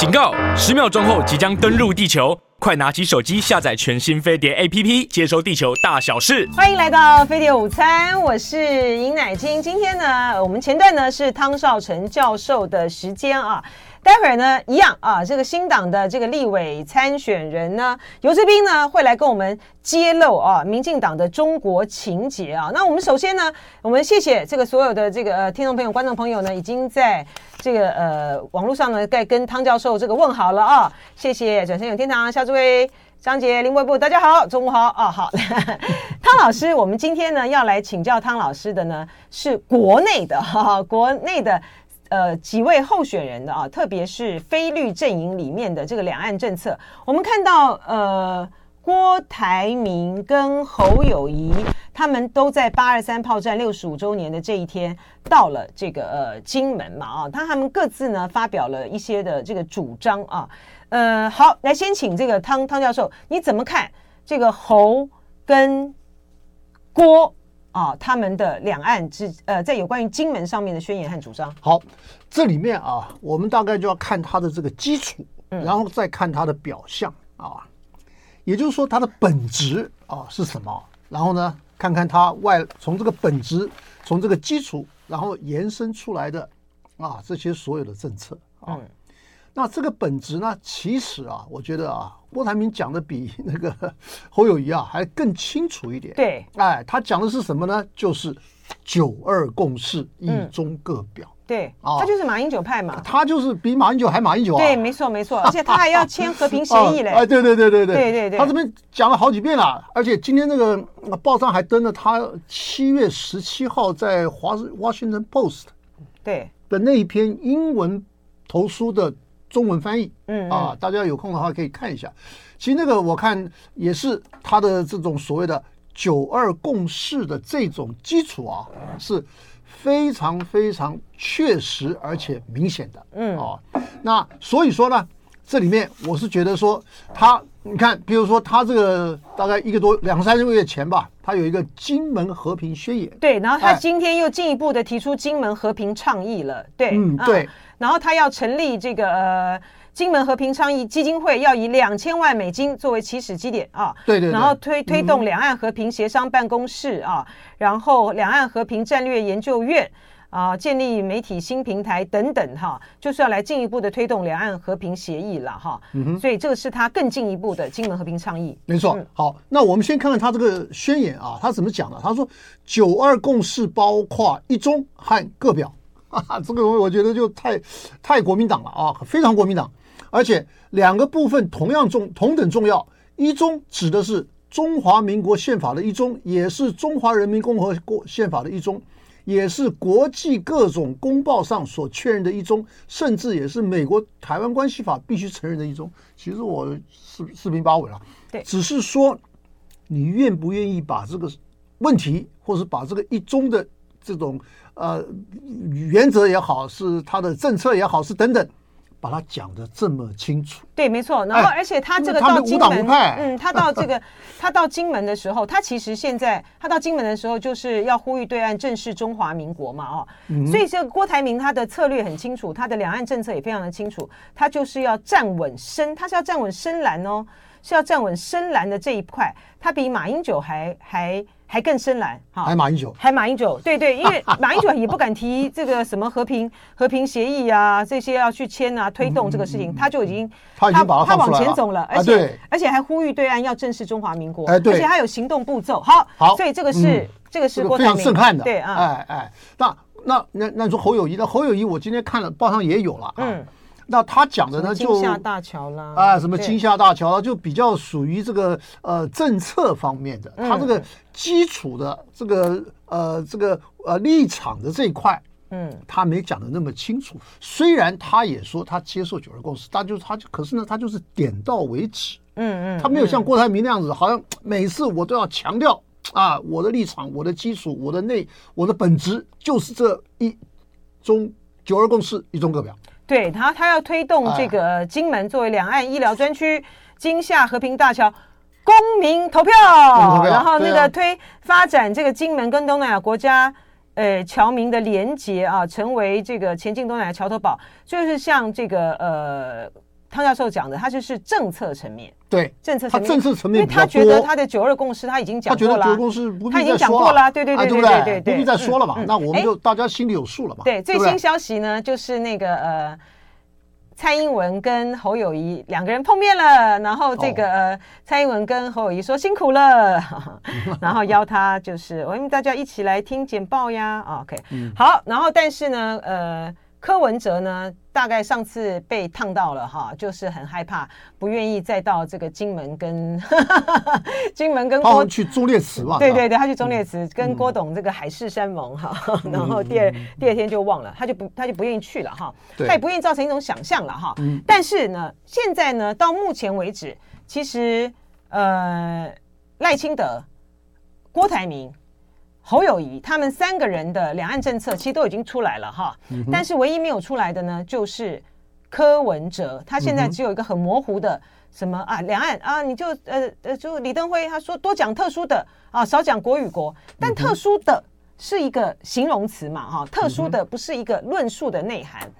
警告！十秒钟后即将登陆地球，快拿起手机下载全新飞碟 APP，接收地球大小事。欢迎来到飞碟午餐，我是尹乃菁。今天呢，我们前段呢是汤绍成教授的时间啊。待会儿呢，一样啊，这个新党的这个立委参选人呢，游志斌呢会来跟我们揭露啊，民进党的中国情节啊。那我们首先呢，我们谢谢这个所有的这个呃听众朋友、观众朋友呢，已经在这个呃网络上呢在跟汤教授这个问好了啊。谢谢转身有天堂、夏志威、张杰、林伟部，大家好，中午好啊。好，汤老师，我们今天呢要来请教汤老师的呢是国内的哈、啊，国内的。呃，几位候选人的啊，特别是非绿阵营里面的这个两岸政策，我们看到呃，郭台铭跟侯友宜他们都在八二三炮战六十五周年的这一天到了这个呃金门嘛啊，他他们各自呢发表了一些的这个主张啊，呃，好，来先请这个汤汤教授，你怎么看这个侯跟郭？啊，他们的两岸之呃，在有关于金门上面的宣言和主张。好，这里面啊，我们大概就要看它的这个基础，然后再看它的表象啊，也就是说它的本质啊是什么？然后呢，看看它外从这个本质，从这个基础，然后延伸出来的啊这些所有的政策啊。那这个本质呢，其实啊，我觉得啊。郭台铭讲的比 那个侯友谊啊还更清楚一点。对，哎，他讲的是什么呢？就是九二共识，一中各表。嗯、对，他就是马英九派嘛。他就是比马英九还马英九啊。对，没错没错，而且他还要签和平协议 嘞。哎，对对对对对对对对，他这边讲了好几遍了，而且今天那个报上还登了他七月十七号在华《Washington Post》对的那一篇英文投书的。中文翻译，嗯啊，大家有空的话可以看一下。其实那个我看也是他的这种所谓的“九二共识”的这种基础啊，是非常非常确实而且明显的，嗯啊。那所以说呢，这里面我是觉得说他，你看，比如说他这个大概一个多两三个月前吧，他有一个金门和平宣言，对，然后他今天又进一步的提出金门和平倡议了，对，嗯，对。然后他要成立这个呃金门和平倡议基金会，要以两千万美金作为起始基点啊，对对，对。然后推推动两岸和平协商办公室啊，嗯、然后两岸和平战略研究院啊，建立媒体新平台等等哈、啊，就是要来进一步的推动两岸和平协议了哈。嗯哼。所以这个是他更进一步的金门和平倡议。没错。嗯、好，那我们先看看他这个宣言啊，他怎么讲的？他说“九二共识包括一中和各表”。啊，这个我我觉得就太太国民党了啊，非常国民党，而且两个部分同样重同等重要。一中指的是中华民国宪法的一中，也是中华人民共和国宪法的一中，也是国际各种公报上所确认的一中，甚至也是美国台湾关系法必须承认的一中。其实我四四平八稳了，对，只是说你愿不愿意把这个问题，或是把这个一中的这种。呃，原则也好，是他的政策也好，是等等，把它讲的这么清楚。对，没错。然后，而且他这个到金门，嗯，他到这个，他到金门的时候，他其实现在他到金门的时候，就是要呼吁对岸正视中华民国嘛，哦，嗯、所以这个郭台铭他的策略很清楚，他的两岸政策也非常的清楚，他就是要站稳深，他是要站稳深蓝哦，是要站稳深蓝的这一块，他比马英九还还。还更深蓝，哈，还马英九，还马英九，对对，因为 马英九也不敢提这个什么和平 和平协议啊，这些要去签啊，推动这个事情，他就已经他已经把他往前走了，而且而且还呼吁对岸要正视中华民国，而且他有行动步骤，好，好，所以这个是这个是非常震撼的，对啊，哎哎，那那那那你说侯友谊，那侯友谊我今天看了报上也有了，嗯。那他讲的呢，就金厦大桥啦，啊，什么金厦大桥啦，就比较属于这个呃政策方面的，他这个基础的这个呃这个呃立场的这一块，嗯，他没讲的那么清楚。虽然他也说他接受九二共识，但就是他就可是呢，他就是点到为止，嗯嗯，他没有像郭台铭那样子，好像每次我都要强调啊，我的立场、我的基础、我的内、我的本质就是这一中九二共识，一中各表。对他，他要推动这个金门作为两岸医疗专区，金厦和平大桥公民投票，然后那个推发展这个金门跟东南亚国家呃侨民的连结啊，成为这个前进东南亚桥头堡，就是像这个呃汤教授讲的，他就是政策层面。对，政策层面，他政策层面，因为他觉得他的九二共识他已经讲过了，他觉得九二共识不必他已经讲过了，对对对对对对，不必再说了嘛。那我们就大家心里有数了嘛。对，最新消息呢，就是那个呃。蔡英文跟侯友谊两个人碰面了，然后这个、哦呃、蔡英文跟侯友谊说辛苦了，然后邀他就是我们大家一起来听简报呀。OK，、嗯、好，然后但是呢，呃，柯文哲呢，大概上次被烫到了哈，就是很害怕，不愿意再到这个金门跟 金门跟郭去忠烈祠嘛。对对对，他去忠烈祠跟郭董这个海誓山盟哈，嗯、然后第二、嗯、第二天就忘了，他就不他就不愿意去了哈，他也不愿意造成一种想象了哈。嗯、但是呢，现在呢，到目前为止，其实呃赖清德、郭台铭。侯友谊他们三个人的两岸政策其实都已经出来了哈，嗯、但是唯一没有出来的呢，就是柯文哲，他现在只有一个很模糊的什么啊，两岸啊，你就呃呃，就李登辉他说多讲特殊的啊，少讲国与国，但特殊的是一个形容词嘛哈，特殊的不是一个论述的内涵，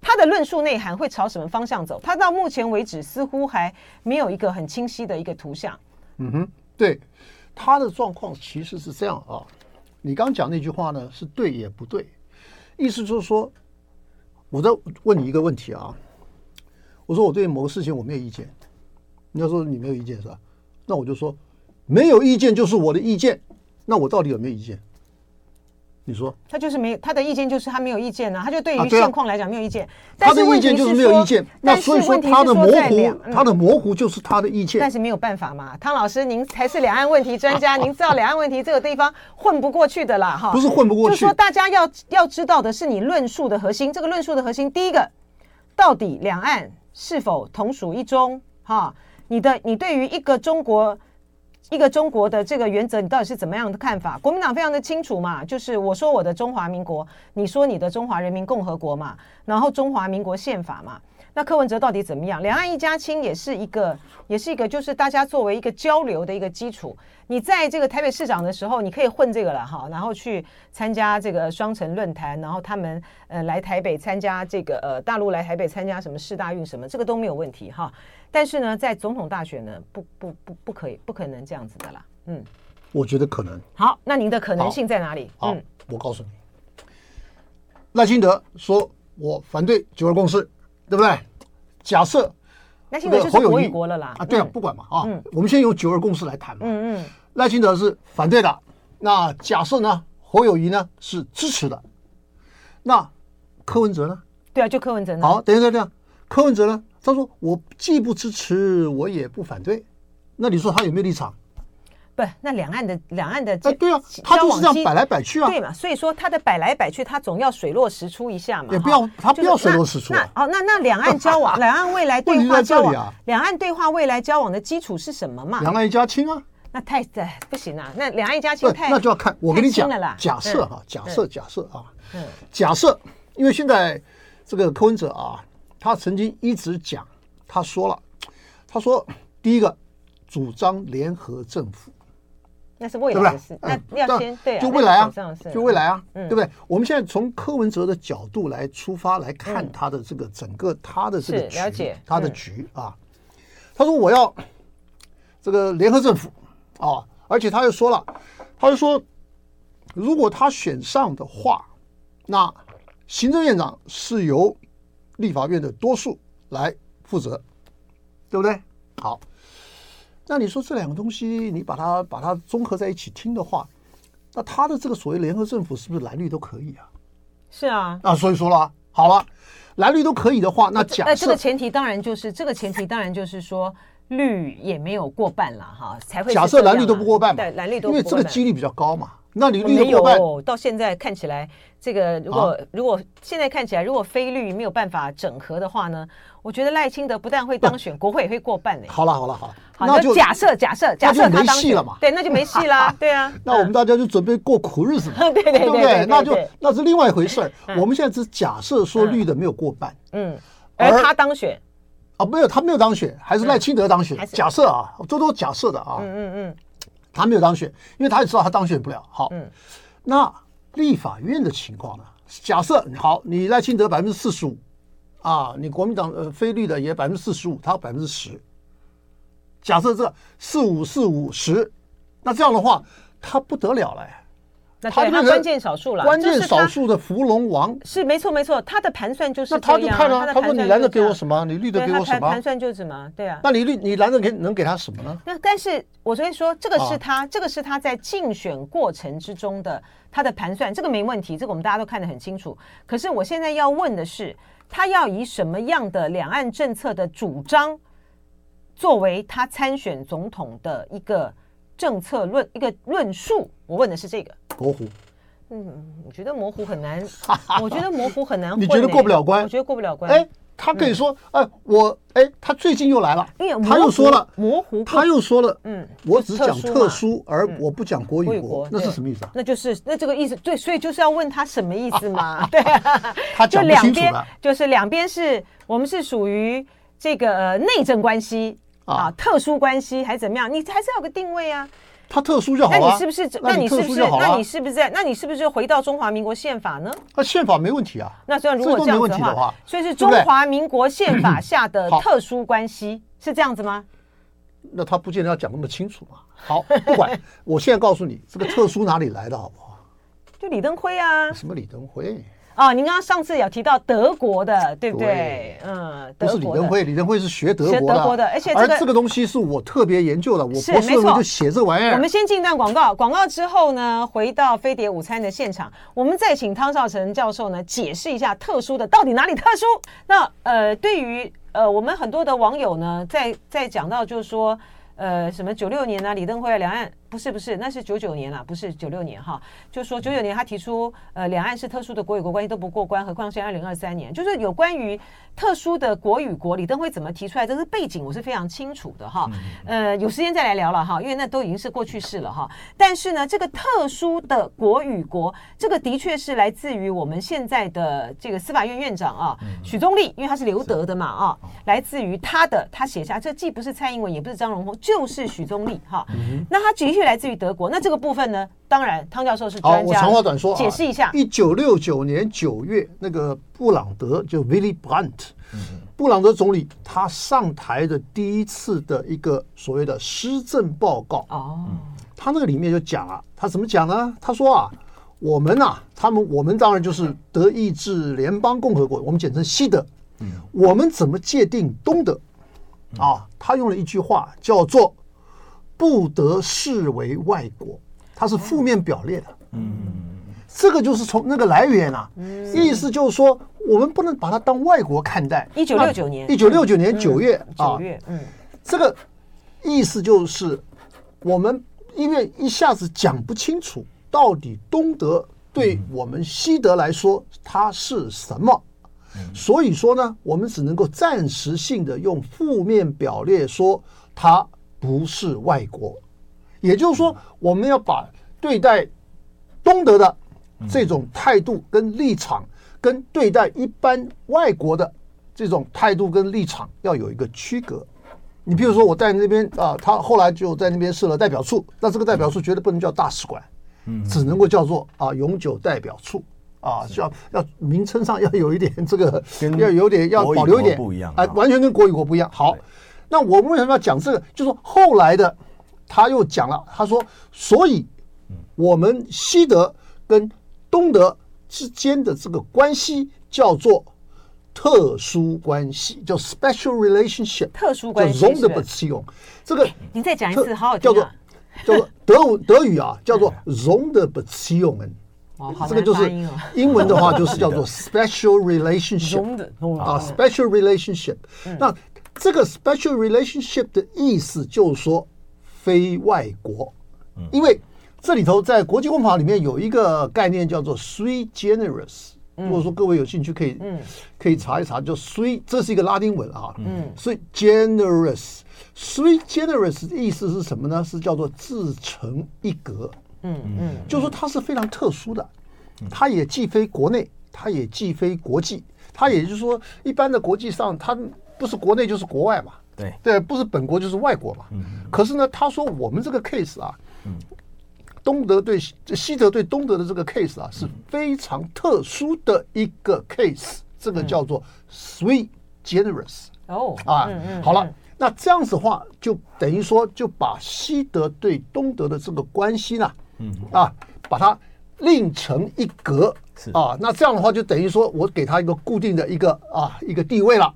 他的论述内涵会朝什么方向走？他到目前为止似乎还没有一个很清晰的一个图像。嗯哼，对，他的状况其实是这样啊。你刚讲那句话呢，是对也不对，意思就是说，我在问你一个问题啊，我说我对某个事情我没有意见，你要说你没有意见是吧？那我就说没有意见就是我的意见，那我到底有没有意见？你说他就是没有他的意见，就是他没有意见呢、啊，他就对于现况来讲没有意见。他的意见就是没有意见，那所以说他的模糊，他的模糊就是他的意见。但是没有办法嘛，汤老师，您才是两岸问题专家，您知道两岸问题这个地方混不过去的啦，哈，不是混不过去，就是说大家要要知道的是你论述的核心。这个论述的核心，第一个，到底两岸是否同属一中？哈，你的你对于一个中国。一个中国的这个原则，你到底是怎么样的看法？国民党非常的清楚嘛，就是我说我的中华民国，你说你的中华人民共和国嘛，然后中华民国宪法嘛。那柯文哲到底怎么样？两岸一家亲也是一个，也是一个，就是大家作为一个交流的一个基础。你在这个台北市长的时候，你可以混这个了哈，然后去参加这个双城论坛，然后他们呃来台北参加这个呃大陆来台北参加什么世大运什么，这个都没有问题哈。但是呢，在总统大选呢，不不不不可以，不可能这样子的啦。嗯，我觉得可能。好，那您的可能性在哪里？好，嗯，我告诉你，赖清德说我反对九二共识，对不对？假设赖清德就是国与国了啦，啊，对啊，不管嘛啊，我们先用九二共识来谈嘛。嗯嗯，赖清德是反对的，那假设呢，侯友谊呢是支持的，那柯文哲呢？对啊，就柯文哲呢。好，等一下，这样，柯文哲呢？他说我既不支持，我也不反对，那你说他有没有立场？不，那两岸的两岸的哎，对啊，他就是这样摆来摆去啊，对嘛？所以说他的摆来摆去，他总要水落石出一下嘛。也不要他不要水落石出。那哦，那那两岸交往，两岸未来对话交往，两岸对话未来交往的基础是什么嘛？两岸一家亲啊。那太哎不行啊，那两岸一家亲太那就要看我跟你讲假设哈，假设假设啊，假设，因为现在这个柯文哲啊，他曾经一直讲，他说了，他说第一个主张联合政府。那是未来的事，那要先对，就未来啊，就未来啊，对不对？我们现在从柯文哲的角度来出发来看他的这个整个他的这个局，他的局啊。他说我要这个联合政府啊，而且他又说了，他就说如果他选上的话，那行政院长是由立法院的多数来负责，对不对？好。那你说这两个东西，你把它把它综合在一起听的话，那他的这个所谓联合政府是不是蓝绿都可以啊？是啊，啊，所以说了，好了，蓝绿都可以的话，那假设，那这个前提当然就是这个前提当然就是说绿也没有过半了哈，才会假设蓝绿都不过半嘛，对，蓝绿都因为这个几率比较高嘛。那你绿的过半到现在看起来，这个如果、啊、如果现在看起来，如果非绿没有办法整合的话呢，我觉得赖清德不但会当选，国会也会过半呢。好了好了好了，那就假设假设假设他当选，没戏了嘛？对，那就没戏啦。对啊，那我们大家就准备过苦日子嘛，对对对对，那就那是另外一回事儿。我们现在只假设说绿的没有过半，嗯，而他当选。啊，没有他没有当选，还是赖清德当选？假设啊，这都假设的啊，嗯嗯嗯，他没有当选，因为他也知道他当选不了。好，嗯。那立法院的情况呢？假设好，你赖清德百分之四十五，啊，你国民党呃非绿的也百分之四十五，他百分之十。假设这四五四五十，那这样的话，他不得了了。那对他关键少数了，关键少数的伏龙王是没错没错，他的盘算就是那他就看了，他说你蓝的给我什么，你绿的给我什么，盘算就是什么，对啊。那你绿你蓝的给能给他什么呢？那但是我所以说这个是他这个是他在竞选过程之中的他的盘算，这个没问题，这个我们大家都看得很清楚。可是我现在要问的是，他要以什么样的两岸政策的主张作为他参选总统的一个政策论一个论述？我问的是这个。模糊，嗯，我觉得模糊很难，我觉得模糊很难、欸。你觉得过不了关？我觉得过不了关。哎，他可以说，哎、嗯，我，哎，他最近又来了，他又说了模糊，他又说了，嗯，我只讲特殊，而我不讲国与国，那是什么意思啊？那就是那这个意思，对，所以就是要问他什么意思嘛？对，他讲不清楚了，就是两边是我们是属于这个内政关系啊，特殊关系还是怎么样？你还是要有个定位啊。它特殊就好了。那你是不是？那你是不是？那你是不是在？那你是不是就回到中华民国宪法呢？那宪法没问题啊。那这样如果这样子的话，所以是中华民国宪法下的特殊关系是这样子吗？那他不见得要讲那么清楚嘛。好，不管，我现在告诉你，这个特殊哪里来的，好不好？就李登辉啊。什么李登辉？哦，您刚刚上次有提到德国的，对不对？对嗯，不是李登辉，李登辉是学德国的，学德国的，而且、这个、而这个东西是我特别研究的，我博士论文就写这玩意儿。我们先进段广告，广告之后呢，回到飞碟午餐的现场，我们再请汤绍成教授呢解释一下特殊的到底哪里特殊。那呃，对于呃我们很多的网友呢，在在讲到就是说。呃，什么九六年呢、啊？李登辉两岸不是不是，那是九九年了，不是九六年哈。就说九九年他提出，呃，两岸是特殊的国与国关系都不过关，何况是二零二三年，就是有关于特殊的国与国，李登辉怎么提出来？这个背景我是非常清楚的哈。呃，有时间再来聊了哈，因为那都已经是过去式了哈。但是呢，这个特殊的国与国，这个的确是来自于我们现在的这个司法院院长啊，许宗力，因为他是留德的嘛啊，来自于他的他写下，这既不是蔡英文，也不是张荣峰。就是许宗力哈，那他的确来自于德国。那这个部分呢，当然汤教授是专家。好，我长话短说，解释一下。一九六九年九月，那个布朗德就 Willy Brandt，布朗德总理他上台的第一次的一个所谓的施政报告。哦，他那个里面就讲了，他怎么讲呢？他说啊，我们啊，他们我们当然就是德意志联邦共和国，我们简称西德。我们怎么界定东德？啊，他用了一句话叫做“不得视为外国”，它是负面表列的。嗯，这个就是从那个来源啊，意思就是说，我们不能把它当外国看待。一九六九年，一九六九年九月啊，九月，嗯，这个意思就是我们因为一下子讲不清楚到底东德对我们西德来说它是什么。所以说呢，我们只能够暂时性的用负面表列说它不是外国，也就是说，我们要把对待东德的这种态度跟立场，跟对待一般外国的这种态度跟立场要有一个区隔。你比如说，我在那边啊，他后来就在那边设了代表处，那这个代表处绝对不能叫大使馆，只能够叫做啊永久代表处。啊，需要要名称上要有一点这个，要有点要保留一点不一样啊，完全跟国与国不一样。好，那我们为什么要讲这个？就是说后来的他又讲了，他说，所以我们西德跟东德之间的这个关系叫做特殊关系，叫 special relationship，特殊关系，叫 Zonderbeziehung。这个您再讲一次，好好叫做叫做德语德语啊，叫做 Sonderbeziehungen。哦，这个就是英文的话，就是叫做 special relationship 啊，special relationship。那这个 special relationship 的意思就是说非外国，因为这里头在国际公法里面有一个概念叫做 sui generis。如果说各位有兴趣，可以可以查一查，就 sui，这是一个拉丁文啊，嗯，sui generis，sui generous 的意思是什么呢？是叫做自成一格。嗯嗯，就是说它是非常特殊的，它也既非国内，它也既非国际，它也就是说，一般的国际上，它不是国内就是国外嘛，对对，不是本国就是外国嘛。嗯，可是呢，他说我们这个 case 啊，东德对西德对东德的这个 case 啊，是非常特殊的一个 case。这个叫做 three generous 哦啊。嗯嗯好了嗯，那这样子的话，就等于说就把西德对东德的这个关系呢，嗯啊，把它另成一格是啊。那这样的话，就等于说我给他一个固定的一个啊一个地位了。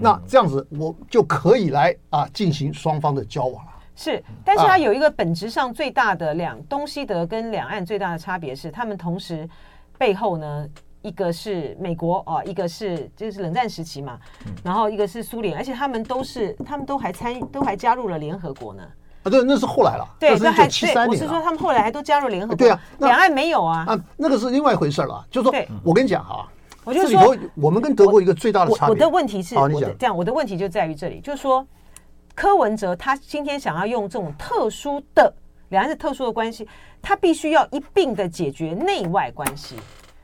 那这样子我就可以来啊进行双方的交往了。是，但是啊它有一个本质上最大的两东西德跟两岸最大的差别是，他们同时背后呢，一个是美国啊，一个是就是冷战时期嘛，然后一个是苏联，而且他们都是他们都还参与，都还加入了联合国呢。啊，对，那是后来了，对，那还七三对，我是说他们后来还都加入联合国，对啊那两岸没有啊。啊，那个是另外一回事了。就是说我跟你讲哈，我就说我们跟德国一个最大的差别。我我的问题是。我的这样，我的问题就在于这里，就是说，柯文哲他今天想要用这种特殊的两岸是特殊的关系，他必须要一并的解决内外关系，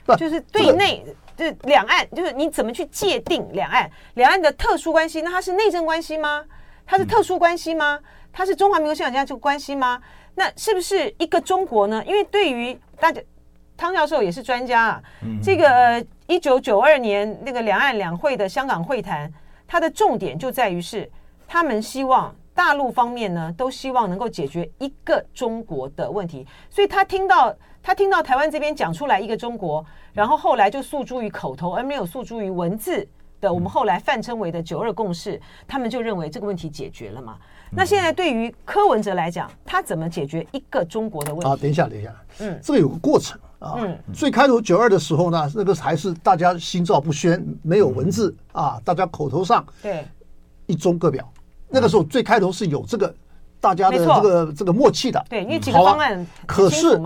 不就是对内，就是两岸，就是你怎么去界定两岸，两岸的特殊关系，那它是内政关系吗？它是特殊关系吗？它是中华民国宪法下这个关系吗？那是不是一个中国呢？因为对于大家。汤教授也是专家啊，这个一九九二年那个两岸两会的香港会谈，它的重点就在于是他们希望大陆方面呢都希望能够解决一个中国的问题，所以他听到他听到台湾这边讲出来一个中国，然后后来就诉诸于口头，而没有诉诸于文字的，我们后来泛称为的九二共识，他们就认为这个问题解决了嘛。那现在对于柯文哲来讲，他怎么解决一个中国的问题？啊，等一下，等一下，嗯这个有个过程啊。嗯最开头九二的时候呢，那个还是大家心照不宣，没有文字啊，大家口头上对。一中各表。那个时候最开头是有这个大家的这个这个默契的。对，因为几个方案可是。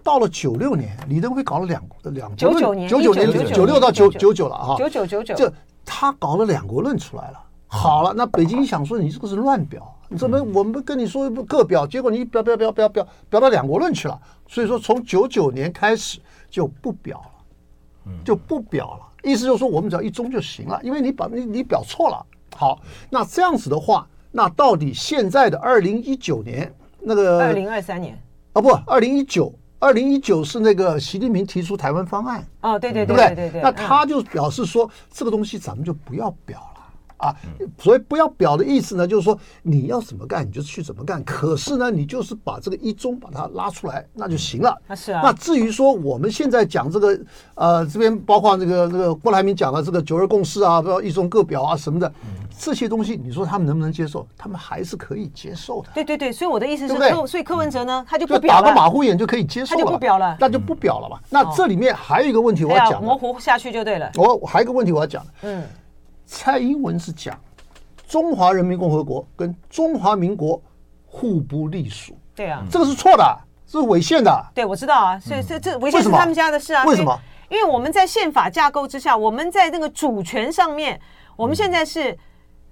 到了九六年，李登辉搞了两两国99论年九九年19九六到九九九了哈，九九九九，这他搞了两国论出来了。好了，那北京想说你这个是乱表，你怎么我们跟你说各表，结果你表表表表表表到两国论去了。所以说从九九年开始就不表了，就不表了。意思就是说我们只要一中就行了，因为你把你你表错了。好，那这样子的话，那到底现在的二零一九年那个二零二三年啊不，二零一九二零一九是那个习近平提出台湾方案。哦，对对对？对对对，那他就表示说，这个东西咱们就不要表了啊。所以不要表的意思呢，就是说你要怎么干你就去怎么干。可是呢，你就是把这个一中把它拉出来，那就行了。那是啊那至于说我们现在讲这个，呃，这边包括这个这个郭台铭讲的这个九二共识啊，不要一中各表啊什么的，这些东西，你说他们能不能接受？他们还是可以接受的。对对对，所以我的意思是对不对，所以柯文哲呢，他就就不表了，打个马虎眼就可以接受了，他就不表了那就不表了嘛。那这里面还有一个问题我要讲的，模糊下去就对了。我我还有一个问题我要讲。嗯，蔡英文是讲中华人民共和国跟中华民国互不隶属，对啊，这个是错的，这是违宪的。对我知道啊，所以这这违宪是他们家的事啊。为什么？因为我们在宪法架构之下，我们在那个主权上面，我们现在是。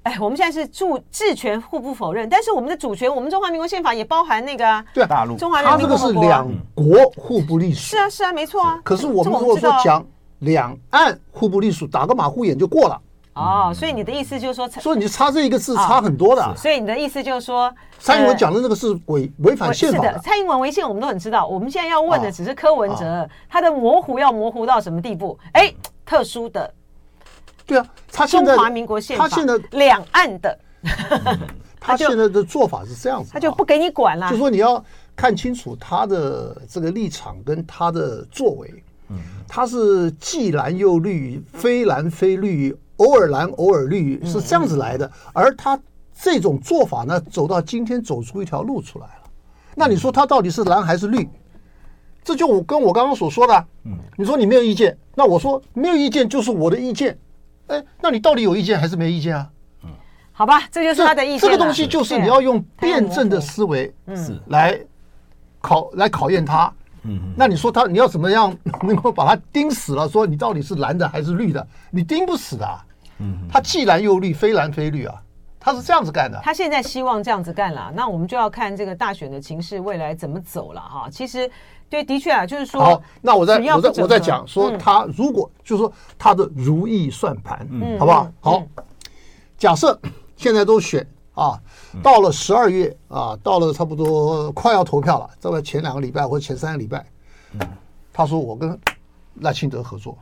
哎，我们现在是主治权互不否认，但是我们的主权，我们中华民国宪法也包含那个啊，对啊，大陆中华人它这个是民共和国啊。两国互不隶属。是啊，是啊，没错啊。可是我们如果说讲两岸互不隶属，打个马虎眼就过了。哦，所以你的意思就是说，所以你差这一个字差很多的。所以你的意思就是说，蔡英文呃讲的那个是违违反宪法的。蔡英文违宪我们都很知道。我们现在要问的啊只是柯文哲，他的模糊要模糊到什么地步？哎，特殊的对啊，他现在中华民国宪法，他现在两岸的，他现在的做法是这样子，他就不给你管了就。说你要看清楚他的这个立场跟他的作为，他是既蓝又绿，非蓝非绿，偶尔蓝偶尔绿，是这样子来的。而他这种做法呢，走到今天走出一条路出来了。那你说他到底是蓝还是绿？这就我跟我刚刚所说的，你说你没有意见，那我说没有意见就是我的意见，哎，那你到底有意见还是没意见啊？好吧，这就是他的意见了。这个东西就是你要用辩证的思维是来考来考验他。嗯，那你说他你要怎么样能够把他盯死了？说你到底是蓝的还是绿的？你盯不死的啊。嗯，他既蓝又绿，非蓝非绿啊。他是这样子干的。他现在希望这样子干了，那我们就要看这个大选的情势未来怎么走了哈。其实，对，的确啊，就是说，好，那我再我再不整合我再讲说嗯他如果就是说他的如意算盘，嗯好不好嗯？好，假设现在都选啊，到了十二月啊，到了差不多快要投票了，大概前两个礼拜或者前三个礼拜，他说我跟赖清德合作，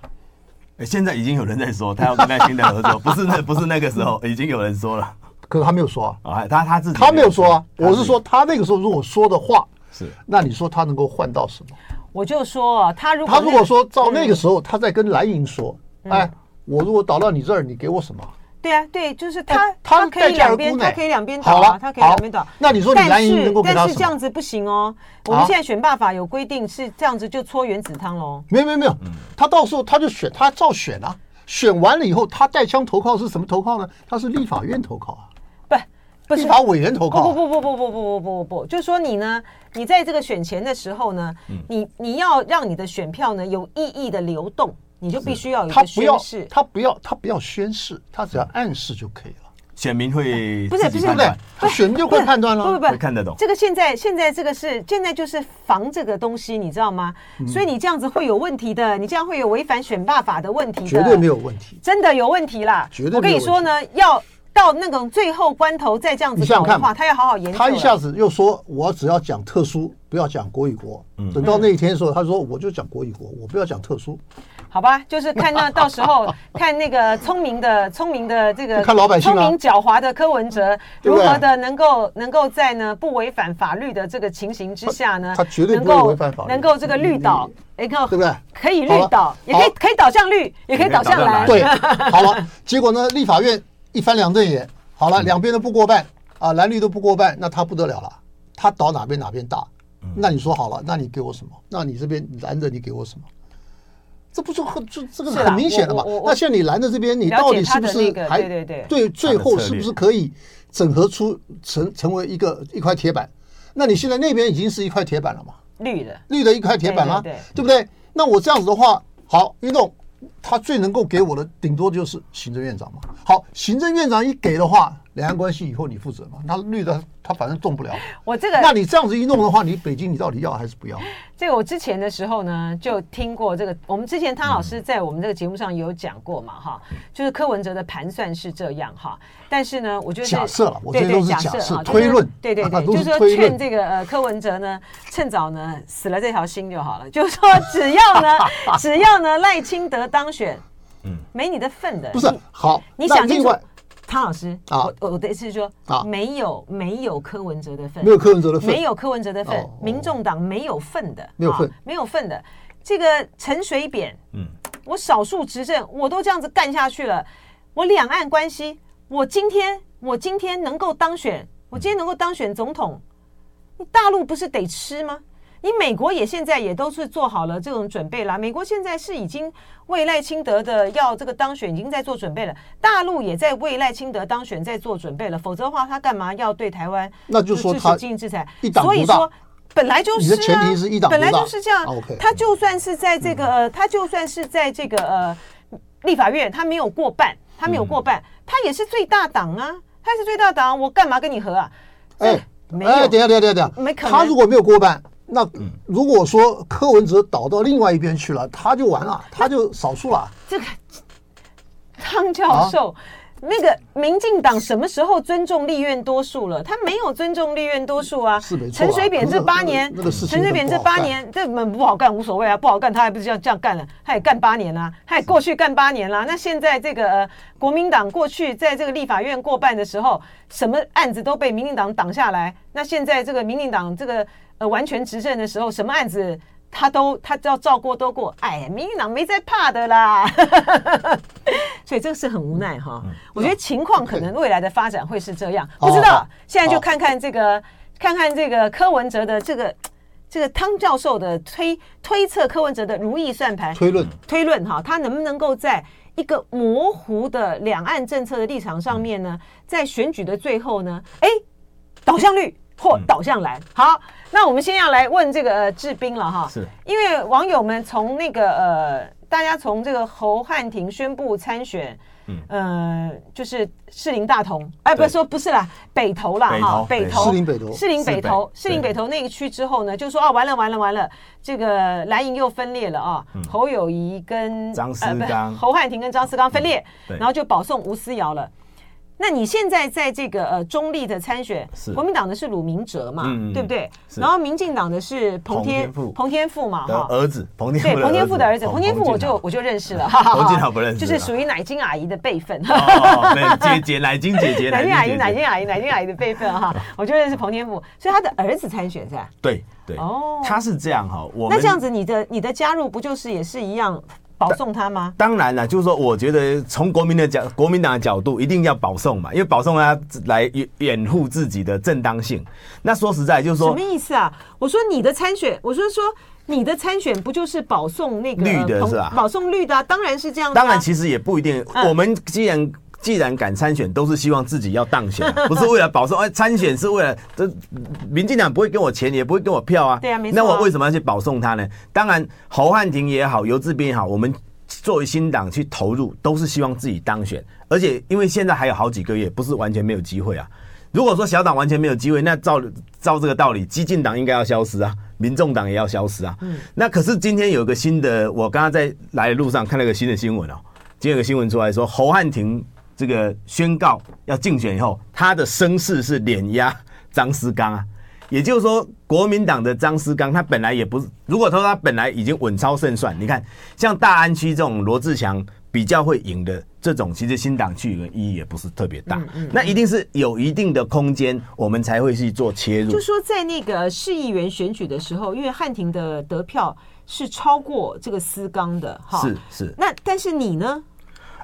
欸，现在已经有人在说他要跟赖清德合作，不是那不是那个时候，已经有人说了。可是他没有说啊，啊，他他自己他没有说啊。我是说，他那个时候如果说的话，是那你说他能够换到什么？我就说啊，他如果、他如果说照那个嗯时候，他在跟蓝营说，哎，我如果倒到你这儿，你给我什么？对啊，对，就是他哎他可以两边，他可以两边倒啊，他可以两边倒。那你说你蓝但营能够给他是但是？这样子不行哦。我们现在选罢法有规定是这样子就搓原子汤喽。没有没有没有，他到时候他就选，他照选啊。选完了以后，他带枪投靠是什么投靠呢？他是立法院投靠啊，不，不是立法委员投靠啊。不不不不不不不不不不，就是说你呢，你在这个选前的时候呢，你你要让你的选票呢有意义的流动，你就必须要有一个他不要宣誓，。他不要，他不要宣誓，他只要暗示就可以了，选民会不是不对不对？他选民就会判断了。不不不，会看得懂这个现在现在这个是现在就是防这个东西，你知道吗？嗯所以你这样子会有问题的，你这样会有违反选罢法的问题的，绝对没有问题。真的有问题啦！绝对我跟你说呢，要到那种最后关头再这样子你想想看的话，他要好好研究。他一下子又说我只要讲特殊，不要讲国与国。嗯等到那一天的时候，他说我就讲国与国，我不要讲特殊。好吧，就是看那 到时候看那个聪明的、聪明的这个看老百姓啊。聪明狡猾的柯文哲如何的能够能够在呢不违反法律的这个情形之下呢，他他绝对不会能够违反法律。能够这个绿岛，哎，看对不对？可以绿岛，也可以可以导向绿，也可以导向蓝。对，好了，结果呢，立法院一翻两瞪眼，好了，两边都不过半啊，蓝绿都不过半，那他不得了了，他倒哪边哪边大。那你说好了，那你给我什么？那你这边拦着你给我什么？这不是很这这个是很明显的嘛？那像你拦的这边，你到底是不是还对对对对最后是不是可以整合出成成为一个一块铁板？那你现在那边已经是一块铁板了嘛？绿的，绿的一块铁板了，对对对不对？那我这样子的话，好，运动他最能够给我的，顶多就是行政院长嘛。好，行政院长一给的话，两岸关系以后你负责嘛。那绿的他反正动不了。我这个那你这样子一弄的话，你北京你到底要还是不要？这个我之前的时候呢，就听过这个。我们之前汤老师在我们这个节目上有讲过嘛，哈，就是柯文哲的盘算是这样哈。但是呢，我觉得是假设了我这都是假设推论对对对，就是是说劝这个呃柯文哲呢，趁早呢死了这条心就好了。就是说，只要呢，只要呢赖清德当选，嗯。没你的份的。不是好，你想清楚。那另外，汤老师啊。我我的意思是说啊。没有没有柯文哲的份，没有柯文哲的份。没有柯文哲的份哦，民众党没有份的，没有份。啊没有份的。这个陈水扁，嗯，我少数执政，我都这样子干下去了，我两岸关系，我今天我今天能够当选，我今天能够当选总统，你大陆不是得吃吗？你美国也现在也都是做好了这种准备啦。美国现在是已经为赖清德的要这个当选已经在做准备了，大陆也在为赖清德当选在做准备了。否则的话，他干嘛要对台湾那就说他经济制裁所以说。本来就是、啊，你的前提是一党本来就是这样。他就算是在这个，呃他就算是在这个呃立法院，他没有过半，他没有过半，他也是最大党啊，他是最大党，我干嘛跟你和啊？哎没有哎，等下等下等下，没可能他如果没有过半，那如果说柯文哲倒到另外一边去了，他就完了，他就少数了。这个汤教授，啊那个民进党什么时候尊重立院多数了？他没有尊重立院多数啊。是没错啊陈水扁这八年，陈水扁这八年，这本不好干无所谓啊，不好干他还不是这样这样干了，他也干八年啦，他也过去干八年啦。那现在这个呃，国民党过去在这个立法院过半的时候，什么案子都被民进党挡下来。那现在这个民进党这个呃完全执政的时候，什么案子？他都他只要照过都过，哎，民进党没在怕的啦，所以这个是很无奈哈。我觉得情况可能未来的发展会是这样，不知道。现在就看看这个，看看这个柯文哲的这个这个汤教授的推推测，柯文哲的如意算盘推论推论哈，他能不能够在一个模糊的两岸政策的立场上面呢，在选举的最后呢，哎，导向绿。或导向蓝。好，那我们先要来问这个呃志斌了哈，是。因为网友们从那个呃，大家从这个侯汉廷宣布参选，嗯，呃，就是士林大同，哎，不是说不是啦，北投啦哈，北投，士林北投，士林北投，士林北。投那一区之后呢，就说啊，完了完了完了，这个蓝营又分裂了啊，侯友谊跟张思刚，侯汉廷跟张思刚分裂，然后就保送吴思瑶了。那你现在在这个呃中立的参选，是。国民党的是鲁明哲嘛，嗯对不对？然后民进党的是彭天彭天富彭天富嘛，的哈。儿子彭天对富彭天富的儿子，哦彭天富我就我就认识了，彭金豪不认识就是属于奶金阿姨的辈分。姐姐乃金姐姐，乃金阿姨，姐姐。乃金 阿姨，乃金阿姨的辈分哈，我就认识彭天富，所以他的儿子参选是吧？对对，哦。他是这样哈，我们那这样子，你的你的加入不就是也是一样保送他吗？当然了，就是说，我觉得从国民的角，国民党的角度，一定要保送嘛，因为保送他来掩护自己的正当性。那说实在，就是说什么意思啊？我说你的参选，我说说你的参选不就是保送那个绿的是吧保送绿的、啊，当然是这样、啊。当然，其实也不一定。嗯我们既然既然敢参选，都是希望自己要当选，不是为了保送。哎，参选是为了这，民进党不会给我钱，也不会给我票啊。对啊没错啊那我为什么要去保送他呢？当然，侯汉廷也好，游志斌也好，我们作为新党去投入，都是希望自己当选。而且，因为现在还有好几个月，不是完全没有机会啊。如果说小党完全没有机会，那照照这个道理，激进党应该要消失啊，民众党也要消失啊。嗯。那可是今天有个新的，我刚刚在来的路上看了个新的新闻哦。今天有个新闻出来说，侯汉廷这个宣告要竞选以后，他的声势是碾压张思刚啊。也就是说，国民党的张思刚他本来也不是，如果说他本来已经稳操胜算，你看像大安区这种罗志祥比较会赢的这种，其实新党去的意义也不是特别大。那一定是有一定的空间，我们才会去做切入。就说在那个市议员选举的时候，因为汉庭的得票是超过这个思刚的，哈，是是。那但是你呢？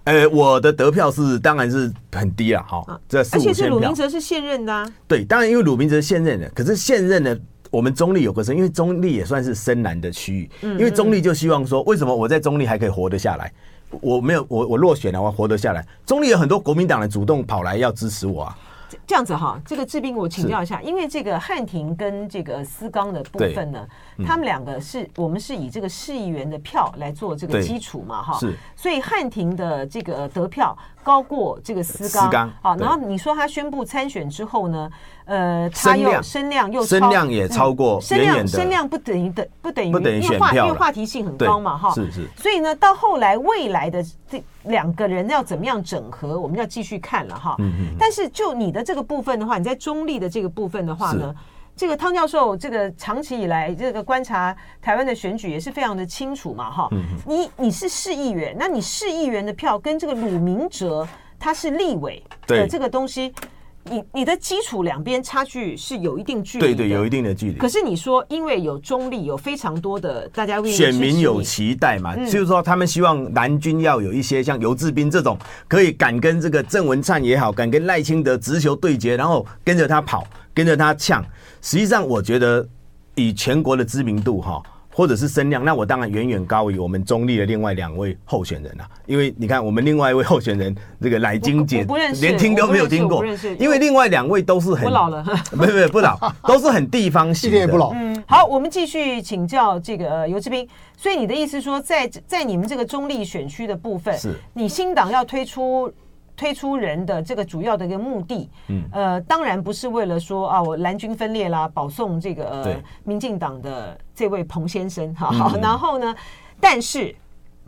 呃，我的得票是当然是很低了，哈，这四而且是。鲁明哲是现任的啊。对，当然因为鲁明哲现任的，可是现任的，我们中立有个声，因为中立也算是深蓝的区域，因为中立就希望说，为什么我在中立还可以活得下来？我没有，我我落选了，我活得下来。中立有很多国民党的主动跑来要支持我啊。这样子哈，这个志斌，我请教一下，因为这个汉庭跟这个思刚的部分呢，他们两个是我们是以这个市议员的票来做这个基础嘛，哈，是，所以汉庭的这个得票高过这个思刚，思刚，好，然后你说他宣布参选之后呢，呃，他又声量。又声量也超过，声量声量不等于等不等于不等于选票，因为话题性很高嘛，哈，是是，所以呢，到后来未来的这两个人要怎么样整合，我们要继续看了哈，嗯嗯，但是就你的这个部分的话，你在中立的这个部分的话呢，这个汤教授这个长期以来这个观察台湾的选举也是非常的清楚嘛，哈。你你是市议员，那你市议员的票跟这个鲁明哲他是立委的这个东西，你你的基础两边差距是有一定距离，对对，有一定的距离。可是你说，因为有中立，有非常多的大家选民有期待嘛，就是说他们希望蓝军要有一些像游志斌这种，可以敢跟这个郑文灿也好，敢跟赖清德直球对决，然后跟着他跑，跟着他呛。实际上，我觉得以全国的知名度哈。或者是声量，那我当然远远高于我们中立的另外两位候选人啊。因为你看，我们另外一位候选人这个乃金姐，连听都没有听过。因为另外两位都是很不老了，没有没有不老，都是很地方性的，一点也不老。嗯，好，我们继续请教这个游志斌。所以你的意思说，在在你们这个中立选区的部分，是你新党要推出。推出人的这个主要的一个目的，嗯，呃，当然不是为了说啊，我蓝军分裂啦，保送这个呃民进党的这位彭先生，哈，好，然后呢，但是，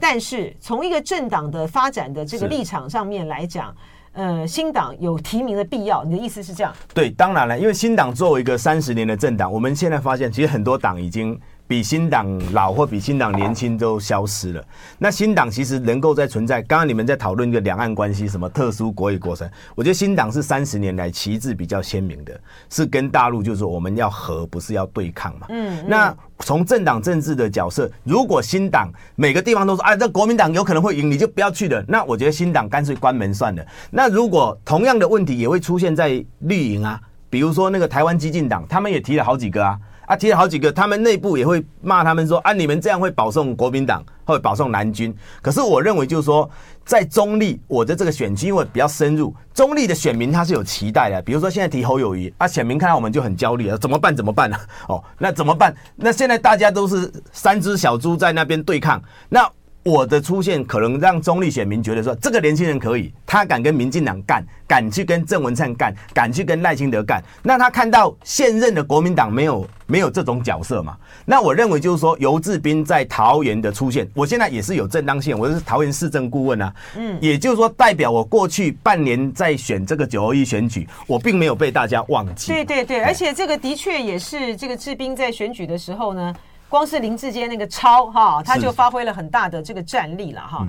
但是从一个政党的发展的这个立场上面来讲，呃，新党有提名的必要，你的意思是这样？对，当然了，因为新党作为一个三十年的政党，我们现在发现，其实很多党已经。比新党老或比新党年轻都消失了。那新党其实能够在存在，刚刚你们在讨论一个两岸关系，什么特殊国与国神，我觉得新党是三十年来旗帜比较鲜明的，是跟大陆就是说我们要和，不是要对抗嘛。嗯。那从政党政治的角色，如果新党每个地方都说啊，这国民党有可能会赢，你就不要去了。那我觉得新党干脆关门算了。那如果同样的问题也会出现在绿营啊，比如说那个台湾激进党，他们也提了好几个啊。他提了好几个，他们内部也会骂他们说啊，你们这样会保送国民党，会保送蓝军。可是我认为就是说，在中立，我的这个选区因为比较深入，中立的选民他是有期待的。比如说现在提侯友谊啊，选民看到我们就很焦虑了，怎么办？怎么办呢？哦，那怎么办？那现在大家都是三只小猪在那边对抗，那我的出现可能让中立选民觉得说，这个年轻人可以，他敢跟民进党干，敢去跟郑文灿干，敢去跟赖清德干。那他看到现任的国民党没有 没有这种角色嘛？那我认为就是说，游志斌在桃园的出现，我现在也是有正当性，我是桃园市政顾问啊。嗯，也就是说，代表我过去半年在选这个九合一选举，我并没有被大家忘记。对对对，而且这个的确也是这个志斌在选举的时候呢。光是林志坚那个超哈，他就发挥了很大的这个战力了哈。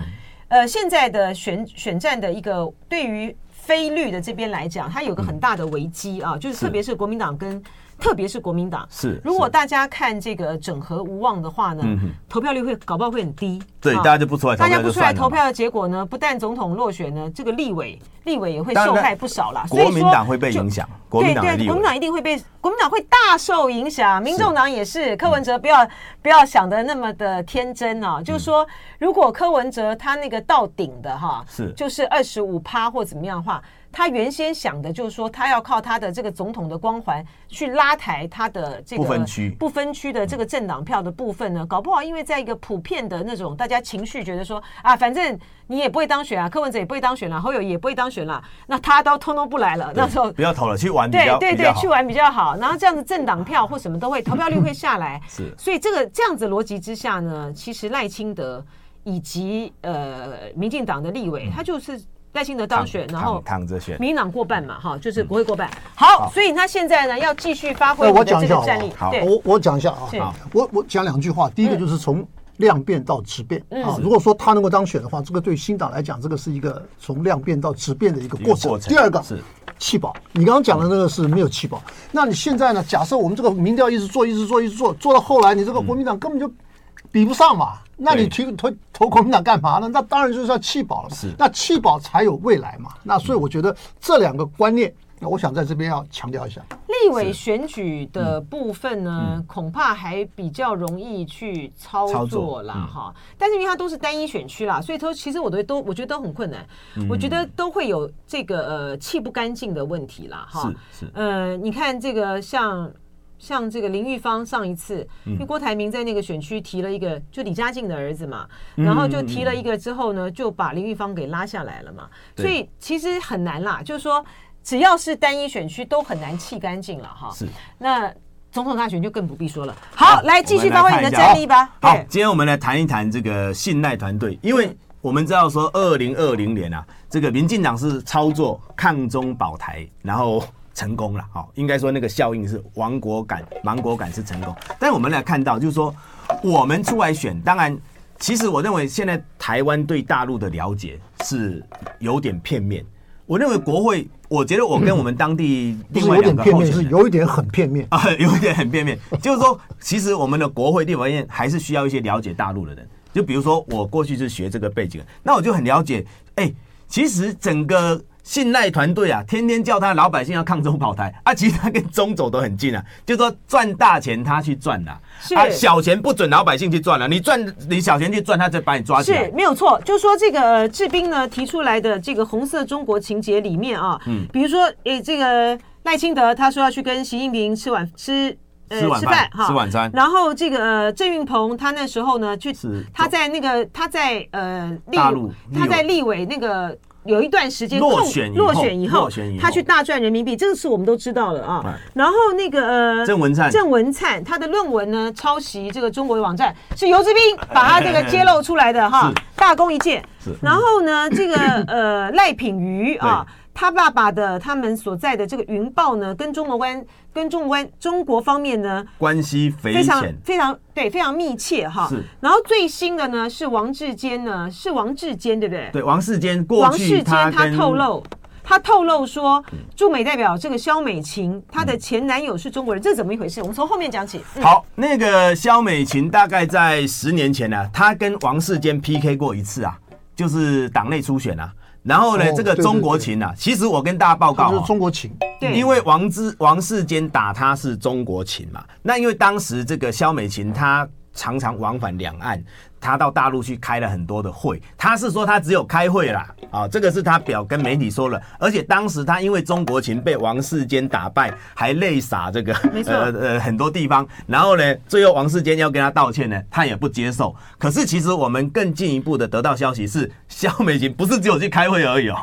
呃，现在的选选战的一个对于非绿的这边来讲，它有个很大的危机啊，就是特别是国民党跟。特别是国民党是，如果大家看这个整合无望的话呢，投票率会搞不好会很低。对，大家就不出来，大家不出来投票的结果呢，不但总统落选呢，这个立委立委也会受害不少啦。国民党会被影响，对对，国民党一定会被国民党会大受影响，民众党也是。柯文哲不要不要想的那么的天真啊，就是说，如果柯文哲他那个到顶的哈，是就是二十五趴或怎么样的话。他原先想的就是说，他要靠他的这个总统的光环去拉抬他的这个不分区不分区的这个政党票的部分呢，搞不好因为在一个普遍的那种大家情绪觉得说啊，反正你也不会当选啊，柯文哲也不会当选了，侯友也不会当选了，那他都通通不来了，那时候不要投了，去玩对对对，去玩比较好。然后这样子政党票或什么都会投票率会下来，是。所以这个这样子逻辑之下呢，其实赖清德以及呃民进党的立委，他就是。赖清德当选，然后躺着选，民进党过半嘛，哈，就是不会过半。好，所以他现在呢要继续发挥我的这个战力。好，我我讲一下啊，我我讲两句话。第一个就是从量变到质变啊，如果说他能够当选的话，这个对新党来讲，这个是一个从量变到质变的一个过程。第二个是弃保，你刚刚讲的那个是没有弃保。那你现在呢？假设我们这个民调一直做，一直做，一直做，做到后来，你这个国民党根本就比不上嘛。那你投投投国民党干嘛呢？那当然就是要弃保了。是，那弃保才有未来嘛。那所以我觉得这两个观念，那我想在这边要强调一下。立委选举的部分呢，恐怕还比较容易去操作啦。哈。但是因为它都是单一选区啦，所以说其实我都都我觉得都很困难。我觉得都会有这个呃弃不干净的问题啦。哈，是是。呃，你看这个像。像这个林玉芳上一次，因为郭台铭在那个选区提了一个，就李家静的儿子嘛，然后就提了一个之后呢，就把林玉芳给拉下来了嘛。所以其实很难啦，就是说只要是单一选区都很难弃干净了哈。是。那总统大选就更不必说了。好，来继续发挥你的战力吧。好，今天我们来谈一谈这个信赖团队，因为我们知道说二零二零年啊，这个民进党是操作抗中保台，然后。成功了，好，应该说那个效应是亡国感、亡国感是成功。但我们来看到，就是说我们出来选，当然，其实我认为现在台湾对大陆的了解是有点片面。我认为国会，我觉得我跟我们当地另外两个候选人是有一点很片面啊，有一点很片面。就是说，其实我们的国会立法院还是需要一些了解大陆的人。就比如说，我过去是学这个背景，那我就很了解。哎，其实整个。信赖团队啊，天天叫他老百姓要抗中保台 啊，其实他跟中走得很近啊，就说赚大钱他去赚啦，是。啊，小钱不准老百姓去赚了，你赚你小钱去赚，他再把你抓起来。是没有错，就是说这个志斌呢提出来的这个红色中国情节里面啊，嗯，比如说诶，这个赖清德他说要去跟习近平吃晚吃呃吃饭哈。吃晚餐，然后这个呃郑运鹏他那时候呢去他在那个他在呃立他在立委那个。有一段时间落选落选以后，他去大赚人民币，这个是我们都知道了啊。然后那个呃，郑文灿，郑文灿他的论文呢，抄袭这个中国的网站，是游志斌把他这个揭露出来的哈，大功一件。然后呢，这个呃赖品瑜啊。他爸爸的他们所在的这个云豹呢，跟中国关跟中国关中国方面呢关系非常非常对非常密切哈。是。然后最新的呢是王志坚呢，是王志坚对不对？对，王世坚过去他他透露，他透露说驻美代表这个肖美琴，她的前男友是中国人，这怎么一回事？我们从后面讲起。好，那个肖美琴大概在十年前呢，她跟王世坚 PK 过一次啊，就是党内初选啊。然后呢，这个中国情啊，其实我跟大家报告，就是中国情。对，因为王之王世坚打他是中国情嘛。那因为当时这个萧美琴她常常往返两岸，他到大陆去开了很多的会，他是说他只有开会啦，啊，这个是他表跟媒体说了，而且当时他因为中国情被王世坚打败，还泪洒这个呃呃很多地方，然后呢，最后王世坚要跟他道歉呢，他也不接受。可是其实我们更进一步的得到消息是，肖美琴不是只有去开会而已哦，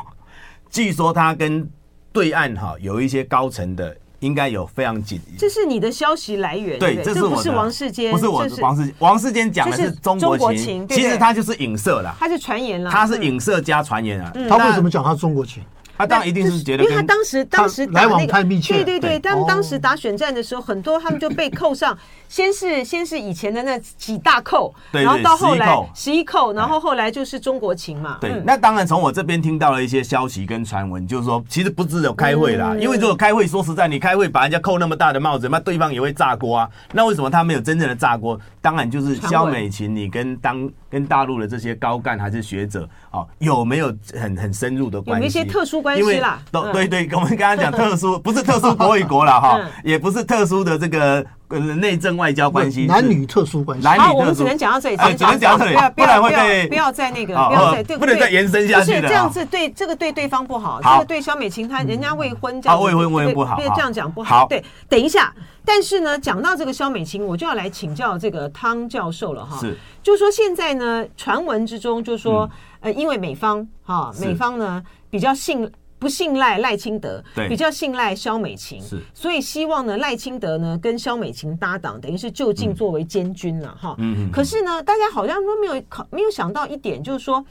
据说他跟对岸哈有一些高层的。应该有非常紧，这是你的消息来源，对，这是我的，不是王世坚，不是我王世，王世坚讲的是中国情，其实他就是影射啦，他是传言啦，他是影射加传言啊，他为什么讲他中国情？他当然一定是觉得，因为他当时当时来往太密切，对对对，他们当时打选战的时候，很多他们就被扣上，先是先是以前的那几大扣，然后到后来十一扣，然后后来就是中国情嘛。对，那当然从我这边听到了一些消息跟传闻，就是说其实不只有开会啦，因为如果开会，说实在，你开会把人家扣那么大的帽子，那对方也会炸锅啊。那为什么他没有真正的炸锅？当然就是肖美琴，你跟当跟大陆的这些高干还是学者啊，有没有很很深入的关系？有一些特殊关系啦。对对，我们刚刚讲特殊，不是特殊国与国了哈，也不是特殊的这个呃内政外交关系，男女特殊关系。好，我们只能讲到这里，只能讲到这里，不然会被不要再那个，不要再对，不能再延伸下去了。这样子对这个对对方不好，这个对萧美琴她人家未婚这样，未婚未婚不好，这样讲不好。对，等一下，但是呢，讲到这个肖美琴，我就要来请教这个汤教授了哈。是，就是说现在呢，传闻之中就是说，呃，因为美方哈，美方呢比较信。不信赖赖清德，比较信赖萧美琴，是，所以希望呢赖清德呢跟萧美琴搭档，等于是就近作为监军了哈。嗯嗯。可是呢，大家好像都没有考，没有想到一点，就是说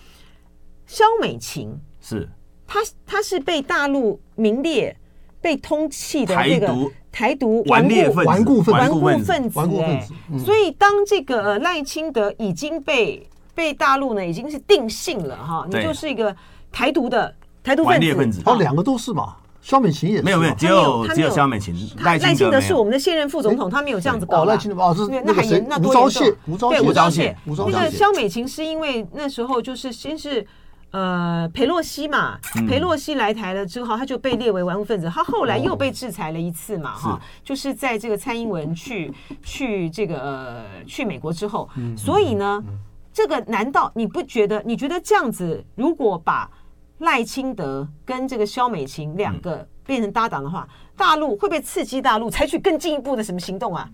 萧美琴是，他他是被大陆名列被通缉的这个台独顽固顽固分顽固分子，顽固分子。所以当这个赖清德已经被被大陆呢已经是定性了哈，你就是一个台独的。台独分子，哦，两个都是嘛？肖美琴也是，没有没有，只有只有萧美琴，赖清德是我们的现任副总统，他没有这样子搞。赖清德哦，是那还严，那多严重？吴钊燮，吴钊燮，那个肖美琴是因为那时候就是先是呃裴洛西嘛，裴洛西来台了之后，他就被列为玩物分子，他后来又被制裁了一次嘛，哈，就是在这个蔡英文去去这个呃去美国之后，所以呢，这个难道你不觉得？你觉得这样子如果把赖清德跟这个萧美琴两个变成搭档的话，嗯、大陆会不会刺激大陆采取更进一步的什么行动啊？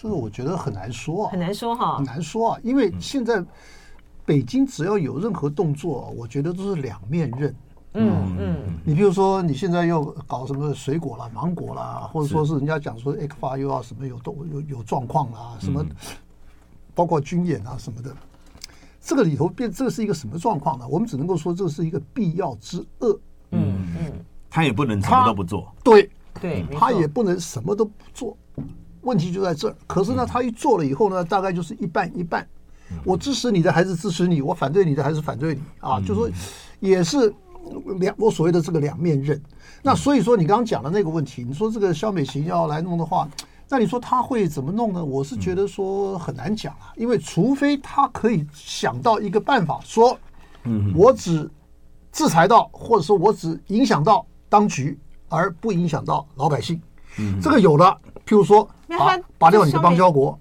这个我觉得很难说，很难说哈，很难说啊，因为现在北京只要有任何动作，我觉得都是两面刃。嗯嗯，你比如说你现在又搞什么水果啦、芒果啦，或者说是人家讲说 ECFA 又要什么有动有有状况啦，什么包括军演啊什么的。这个里头变，这是一个什么状况呢？我们只能够说，这是一个必要之恶。嗯嗯，他也不能什么都不做。对对，他也不能什么都不做。问题就在这儿。可是呢，他一做了以后呢，大概就是一半一半。我支持你的还是支持你，我反对你的还是反对你啊？就说也是两我所谓的这个两面刃。那所以说，你刚刚讲的那个问题，你说这个肖美琴要来弄的话。那你说他会怎么弄呢？我是觉得说很难讲啊，因为除非他可以想到一个办法，说，嗯，我只制裁到，或者说我只影响到当局，而不影响到老百姓。嗯，这个有的，譬如说，拔拔掉你的邦交国，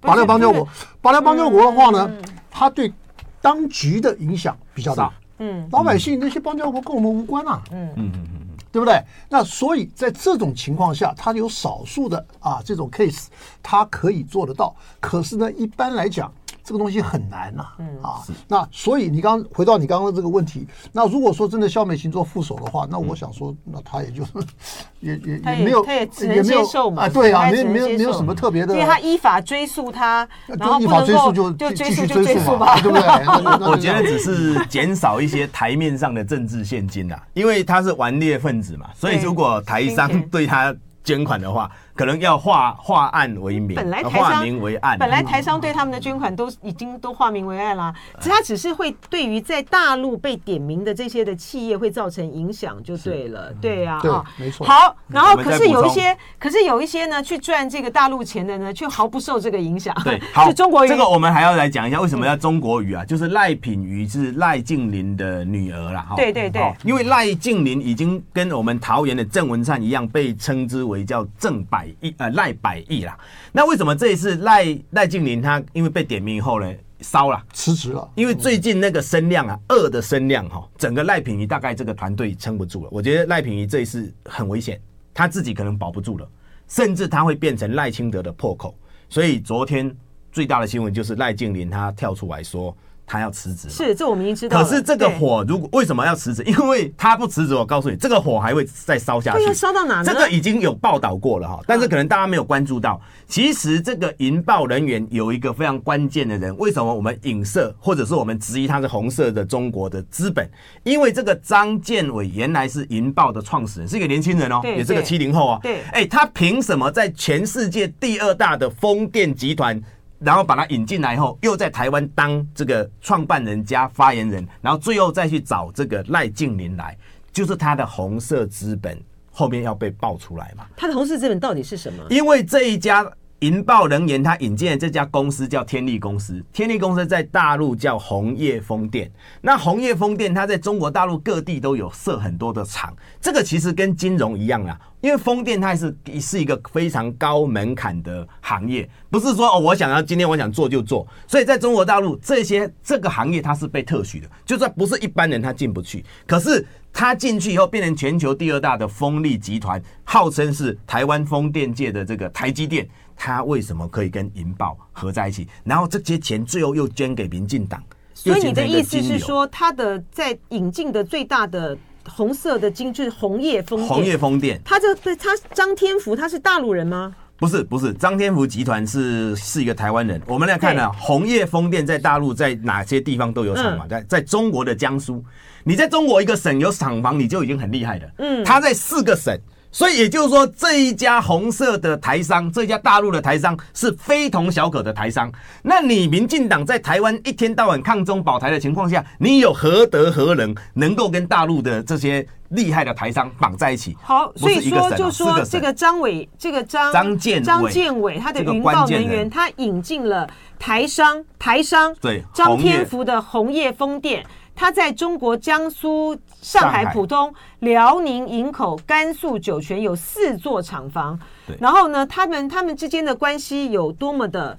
拔掉邦交国，拔掉邦交国的话呢，他对当局的影响比较大。嗯，老百姓那些邦交国跟我们无关啊。嗯嗯嗯嗯。对不对？那所以在这种情况下，它有少数的啊这种 case，它可以做得到。可是呢，一般来讲。这个东西很难呐，嗯。啊，那所以你刚回到你刚刚这个问题，那如果说真的萧美琴做副手的话，那我想说，那他也就是 也也也没有，他也只能接受嘛，对啊，没没有没有什么特别的，因为他依法追诉他，然后依法追诉就就追诉就追诉吧，对不对？我觉得只是减少一些台面上的政治献金呐，因为他是顽劣分子嘛，所以如果台商对他捐款的话。可能要化化案为名，本来台商化名为案。本来台商对他们的捐款都已经都化名为案啦，只他只是会对于在大陆被点名的这些的企业会造成影响，就对了，对啊，没错。好，然后可是有一些，可是有一些呢，去赚这个大陆钱的呢，却毫不受这个影响。对，好，中国瑜这个我们还要来讲一下，为什么要中国瑜啊？就是赖品瑜是赖静林的女儿啦。对对对，因为赖静林已经跟我们桃园的郑文灿一样，被称之为叫郑百亿呃赖百亿啦，那为什么这一次赖赖静林他因为被点名以后呢，烧了，辞职了。因为最近那个声量啊，二的声量哈，整个赖品妤大概这个团队撑不住了。我觉得赖品妤这一次很危险，他自己可能保不住了，甚至他会变成赖清德的破口。所以昨天最大的新闻就是赖静林他跳出来说。他要辞职，是这我们已经知道。可是这个火，如果为什么要辞职？因为他不辞职，我告诉你，这个火还会再烧下去。烧到哪呢？这个已经有报道过了哈，但是可能大家没有关注到。其实这个引爆人员有一个非常关键的人，为什么我们影射或者是我们质疑他是红色的中国的资本？因为这个张建伟原来是引爆的创始人，是一个年轻人哦，也是个七零后啊。对，哎，他凭什么在全世界第二大的风电集团？然后把他引进来以后，又在台湾当这个创办人加发言人，然后最后再去找这个赖静林来，就是他的红色资本后面要被爆出来嘛？他的红色资本到底是什么？因为这一家引爆人员，他引进的这家公司叫天力公司，天力公司在大陆叫红叶风电。那红叶风电，它在中国大陆各地都有设很多的厂，这个其实跟金融一样啊。因为风电它是是一个非常高门槛的行业，不是说哦，我想要今天我想做就做。所以在中国大陆这些这个行业它是被特许的，就算不是一般人他进不去。可是他进去以后变成全球第二大的风力集团，号称是台湾风电界的这个台积电，他为什么可以跟银保合在一起？然后这些钱最后又捐给民进党。所以你的意思是说，他的在引进的最大的。红色的金就是红叶风电，红叶风电，他这对他张天福他是大陆人吗？不是，不是，张天福集团是是一个台湾人。我们来看呢、啊，红叶风电在大陆在哪些地方都有厂房？在在中国的江苏，你在中国一个省有厂房，你就已经很厉害了。嗯，他在四个省。所以也就是说，这一家红色的台商，这一家大陆的台商是非同小可的台商。那你民进党在台湾一天到晚抗中保台的情况下，你有何德何能能够跟大陆的这些厉害的台商绑在一起？好，所以说就说这个张伟，这个张张建张建伟，他的云豹能源，他引进了台商台商对张天福的红叶风电。他在中国江苏、上海浦东、辽宁营口、甘肃酒泉有四座厂房。然后呢，他们他们之间的关系有多么的、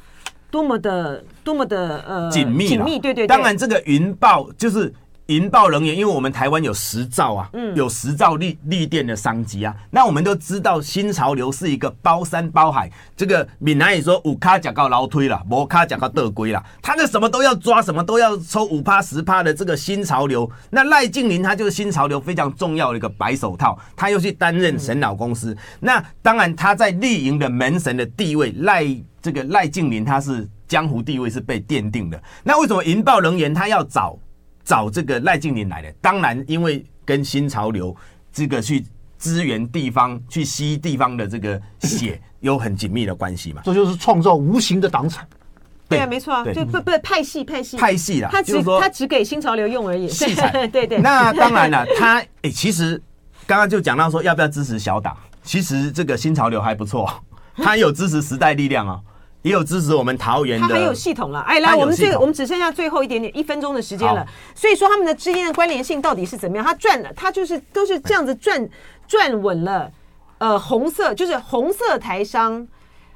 多么的、多么的呃紧密紧密？对对对。当然，这个云豹就是。引爆能源，因为我们台湾有十兆啊，嗯有十兆绿绿电的商机啊。那我们都知道，新潮流是一个包山包海。这个闽南语说五卡甲高劳推了，摩卡甲高得归了。他那什么都要抓，什么都要抽五趴十趴的这个新潮流。那赖静林他就是新潮流非常重要的一个白手套，他又去担任神老公司。那当然他在绿营的门神的地位，赖这个赖静林他是江湖地位是被奠定的。那为什么引爆能源他要找？找这个赖静林来的，当然因为跟新潮流这个去支援地方、去吸地方的这个血 有很紧密的关系嘛。这就是创造无形的党产。对啊，没错啊，就不不派系派系派系啦，他只他只给新潮流用而已。对对 对。那当然了，他诶、欸，其实刚刚就讲到说要不要支持小党，其实这个新潮流还不错，他有支持时代力量啊。也有支持我们桃园的，他很有系统了。哎，来，我们这个我们只剩下最后一点点一分钟的时间了。所以说他们的之间的关联性到底是怎么样？他赚了，他就是都是这样子赚赚稳了。呃，红色就是红色台商，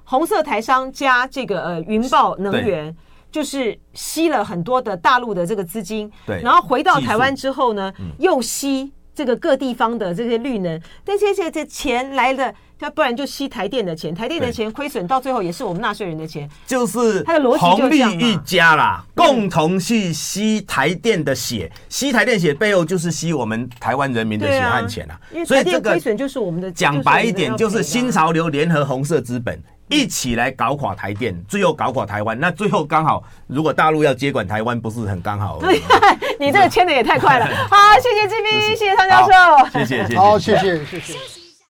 红色台商加这个呃云豹能源，就是吸了很多的大陆的这个资金。对，然后回到台湾之后呢，又吸这个各地方的这些绿能，但这些这钱来的。他不然就吸台电的钱，台电的钱亏损到最后也是我们纳税人的钱，就是他的逻辑就这样嘛。红利一家啦，共同去吸台电的血，吸台电血背后就是吸我们台湾人民的血汗钱啊。所以这个亏损就是我们的。讲白一点，就是新潮流联合红色资本一起来搞垮台电，最后搞垮台湾。那最后刚好，如果大陆要接管台湾，不是很刚好？对，你这个签的也太快了。好，谢谢志斌，谢谢汤教授，谢谢，谢谢，好，谢谢，谢谢。